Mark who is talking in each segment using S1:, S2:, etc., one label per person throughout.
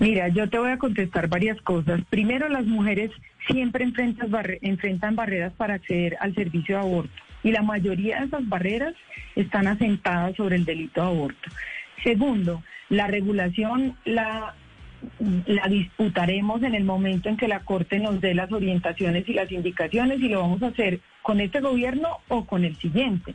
S1: Mira, yo te voy a contestar varias cosas. Primero, las mujeres siempre enfrentan, barreras para acceder al servicio de aborto y la mayoría de esas barreras están asentadas sobre el delito de aborto. Segundo, la regulación la, la disputaremos en el momento en que la Corte nos dé las orientaciones y las indicaciones y lo vamos a hacer con este gobierno o con el siguiente.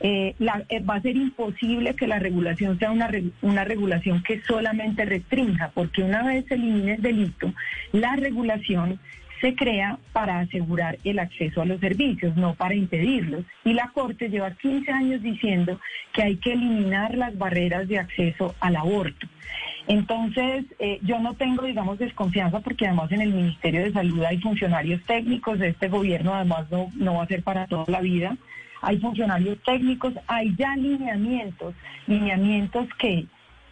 S1: Eh, eh, va a ser imposible que la regulación sea una, una regulación que solamente restrinja, porque una vez se elimine el delito, la regulación se crea para asegurar el acceso a los servicios, no para impedirlos. Y la Corte lleva 15 años diciendo que hay que eliminar las barreras de acceso al aborto. Entonces, eh, yo no tengo, digamos, desconfianza porque además en el Ministerio de Salud hay funcionarios técnicos, este gobierno además no, no va a ser para toda la vida, hay funcionarios técnicos, hay ya lineamientos, lineamientos que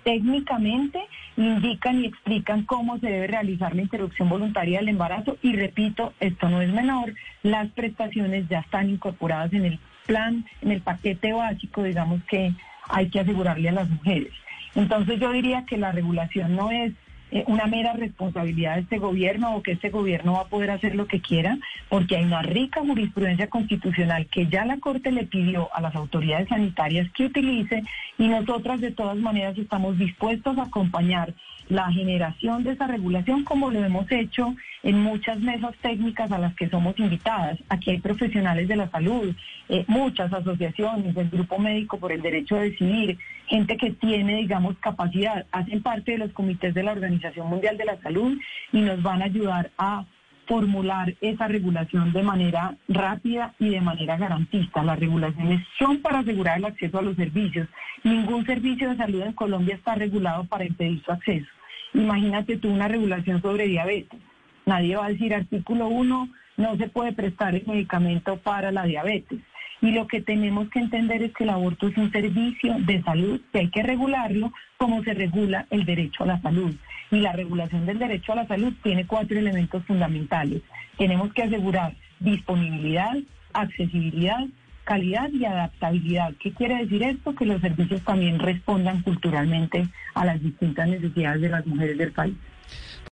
S1: técnicamente indican y explican cómo se debe realizar la interrupción voluntaria del embarazo y repito, esto no es menor, las prestaciones ya están incorporadas en el plan, en el paquete básico, digamos que hay que asegurarle a las mujeres. Entonces yo diría que la regulación no es eh, una mera responsabilidad de este gobierno o que este gobierno va a poder hacer lo que quiera, porque hay una rica jurisprudencia constitucional que ya la Corte le pidió a las autoridades sanitarias que utilice y nosotras de todas maneras estamos dispuestos a acompañar la generación de esa regulación como lo hemos hecho en muchas mesas técnicas a las que somos invitadas. Aquí hay profesionales de la salud, eh, muchas asociaciones, el Grupo Médico por el Derecho a Decidir, gente que tiene, digamos, capacidad, hacen parte de los comités de la Organización Mundial de la Salud y nos van a ayudar a formular esa regulación de manera rápida y de manera garantista. Las regulaciones son para asegurar el acceso a los servicios. Ningún servicio de salud en Colombia está regulado para impedir su acceso. Imagínate tú una regulación sobre diabetes. Nadie va a decir artículo 1, no se puede prestar el medicamento para la diabetes. Y lo que tenemos que entender es que el aborto es un servicio de salud que hay que regularlo como se regula el derecho a la salud. Y la regulación del derecho a la salud tiene cuatro elementos fundamentales. Tenemos que asegurar disponibilidad, accesibilidad, calidad y adaptabilidad. ¿Qué quiere decir esto? Que los servicios también respondan culturalmente a las distintas necesidades de las mujeres del país.